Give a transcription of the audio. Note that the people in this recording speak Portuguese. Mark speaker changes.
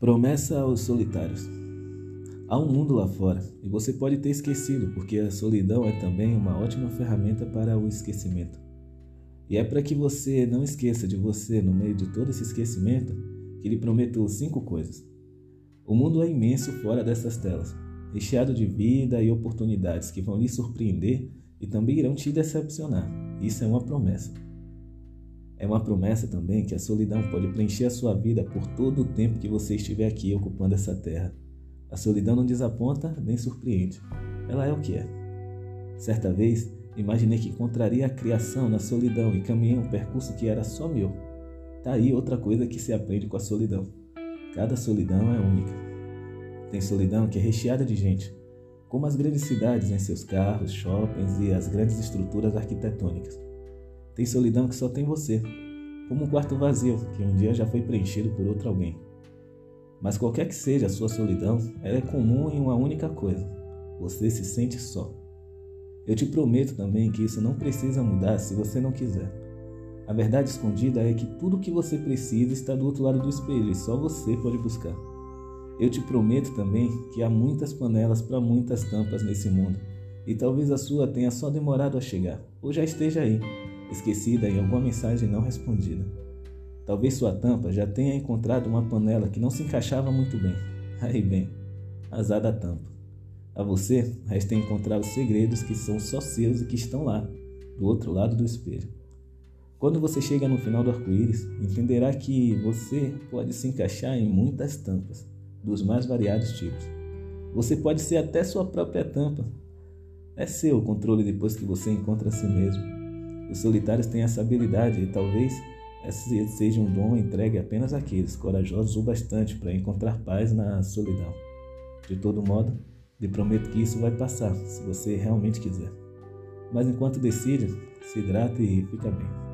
Speaker 1: Promessa aos solitários. Há um mundo lá fora e você pode ter esquecido, porque a solidão é também uma ótima ferramenta para o esquecimento. E é para que você não esqueça de você no meio de todo esse esquecimento que lhe prometo cinco coisas. O mundo é imenso fora dessas telas, recheado de vida e oportunidades que vão lhe surpreender e também irão te decepcionar. Isso é uma promessa. É uma promessa também que a solidão pode preencher a sua vida por todo o tempo que você estiver aqui ocupando essa terra. A solidão não desaponta nem surpreende. Ela é o que é. Certa vez, imaginei que encontraria a criação na solidão e caminhei um percurso que era só meu. Tá aí outra coisa que se aprende com a solidão. Cada solidão é única. Tem solidão que é recheada de gente, como as grandes cidades em seus carros, shoppings e as grandes estruturas arquitetônicas. Tem solidão que só tem você, como um quarto vazio que um dia já foi preenchido por outro alguém. Mas qualquer que seja a sua solidão, ela é comum em uma única coisa: você se sente só. Eu te prometo também que isso não precisa mudar se você não quiser. A verdade escondida é que tudo o que você precisa está do outro lado do espelho e só você pode buscar. Eu te prometo também que há muitas panelas para muitas tampas nesse mundo, e talvez a sua tenha só demorado a chegar, ou já esteja aí, esquecida em alguma mensagem não respondida. Talvez sua tampa já tenha encontrado uma panela que não se encaixava muito bem. Aí bem, azar da tampa. A você resta encontrar os segredos que são só seus e que estão lá, do outro lado do espelho. Quando você chega no final do arco-íris, entenderá que você pode se encaixar em muitas tampas, dos mais variados tipos. Você pode ser até sua própria tampa. É seu o controle depois que você encontra a si mesmo. Os solitários têm essa habilidade e talvez esse seja um dom entregue apenas àqueles corajosos o bastante para encontrar paz na solidão. De todo modo, lhe prometo que isso vai passar, se você realmente quiser. Mas enquanto decide, se hidrate e fica bem.